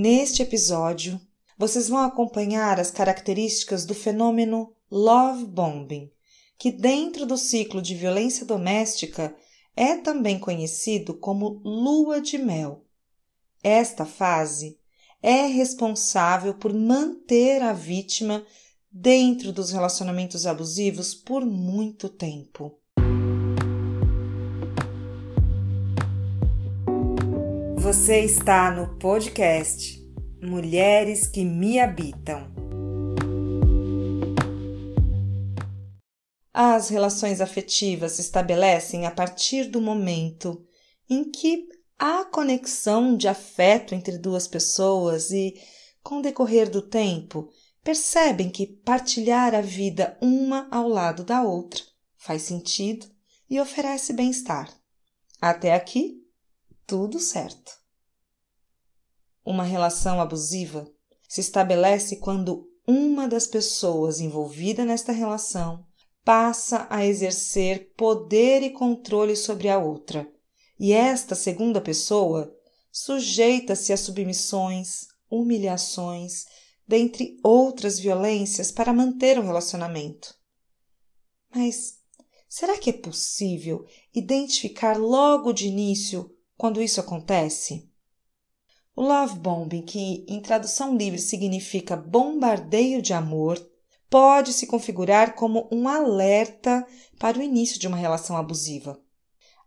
Neste episódio, vocês vão acompanhar as características do fenômeno love bombing, que dentro do ciclo de violência doméstica é também conhecido como lua de mel. Esta fase é responsável por manter a vítima dentro dos relacionamentos abusivos por muito tempo. Você está no podcast Mulheres que Me Habitam. As relações afetivas se estabelecem a partir do momento em que há conexão de afeto entre duas pessoas e, com o decorrer do tempo, percebem que partilhar a vida uma ao lado da outra faz sentido e oferece bem-estar. Até aqui, tudo certo. Uma relação abusiva se estabelece quando uma das pessoas envolvida nesta relação passa a exercer poder e controle sobre a outra, e esta segunda pessoa sujeita-se a submissões, humilhações, dentre outras violências para manter o relacionamento. Mas será que é possível identificar logo de início quando isso acontece? O love bombing, que em tradução livre significa bombardeio de amor, pode se configurar como um alerta para o início de uma relação abusiva.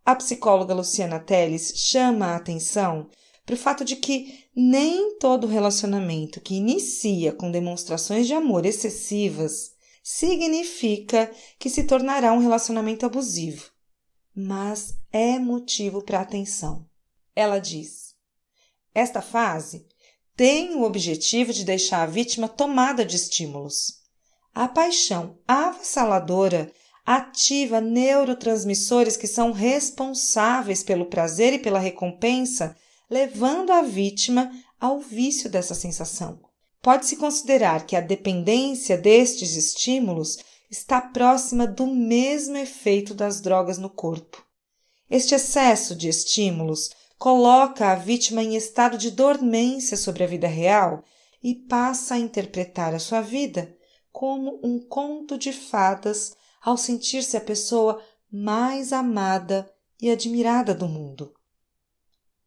A psicóloga Luciana Teles chama a atenção para o fato de que nem todo relacionamento que inicia com demonstrações de amor excessivas significa que se tornará um relacionamento abusivo, mas é motivo para atenção. Ela diz: esta fase tem o objetivo de deixar a vítima tomada de estímulos a paixão avassaladora ativa neurotransmissores que são responsáveis pelo prazer e pela recompensa, levando a vítima ao vício dessa sensação. Pode-se considerar que a dependência destes estímulos está próxima do mesmo efeito das drogas no corpo. Este excesso de estímulos coloca a vítima em estado de dormência sobre a vida real e passa a interpretar a sua vida como um conto de fadas ao sentir-se a pessoa mais amada e admirada do mundo.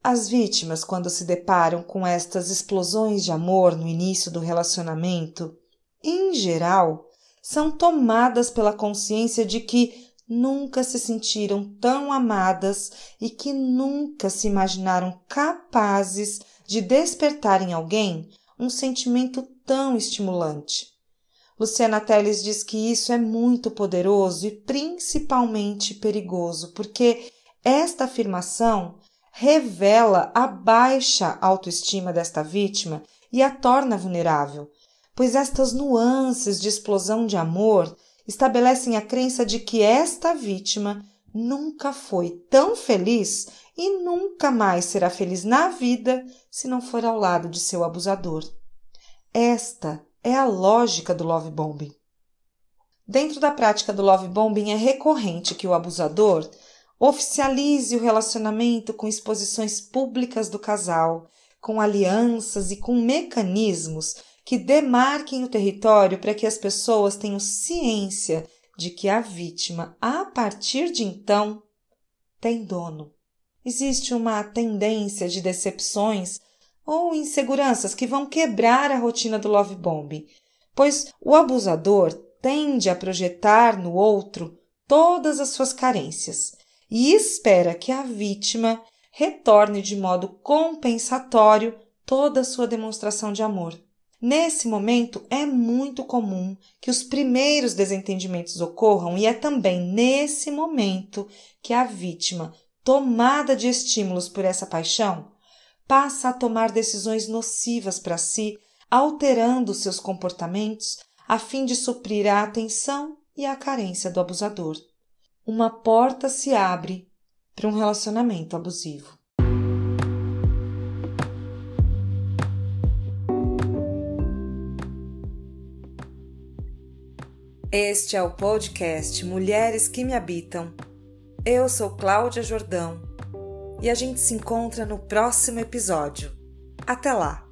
As vítimas, quando se deparam com estas explosões de amor no início do relacionamento, em geral, são tomadas pela consciência de que nunca se sentiram tão amadas e que nunca se imaginaram capazes de despertar em alguém um sentimento tão estimulante. Luciana Teles diz que isso é muito poderoso e principalmente perigoso, porque esta afirmação revela a baixa autoestima desta vítima e a torna vulnerável, pois estas nuances de explosão de amor estabelecem a crença de que esta vítima nunca foi tão feliz e nunca mais será feliz na vida se não for ao lado de seu abusador. Esta é a lógica do love bombing. Dentro da prática do love bombing é recorrente que o abusador oficialize o relacionamento com exposições públicas do casal, com alianças e com mecanismos que demarquem o território para que as pessoas tenham ciência de que a vítima, a partir de então, tem dono. Existe uma tendência de decepções ou inseguranças que vão quebrar a rotina do love bomb, pois o abusador tende a projetar no outro todas as suas carências e espera que a vítima retorne de modo compensatório toda a sua demonstração de amor. Nesse momento é muito comum que os primeiros desentendimentos ocorram e é também nesse momento que a vítima, tomada de estímulos por essa paixão, passa a tomar decisões nocivas para si, alterando seus comportamentos a fim de suprir a atenção e a carência do abusador. Uma porta se abre para um relacionamento abusivo. Este é o podcast Mulheres que Me Habitam. Eu sou Cláudia Jordão e a gente se encontra no próximo episódio. Até lá!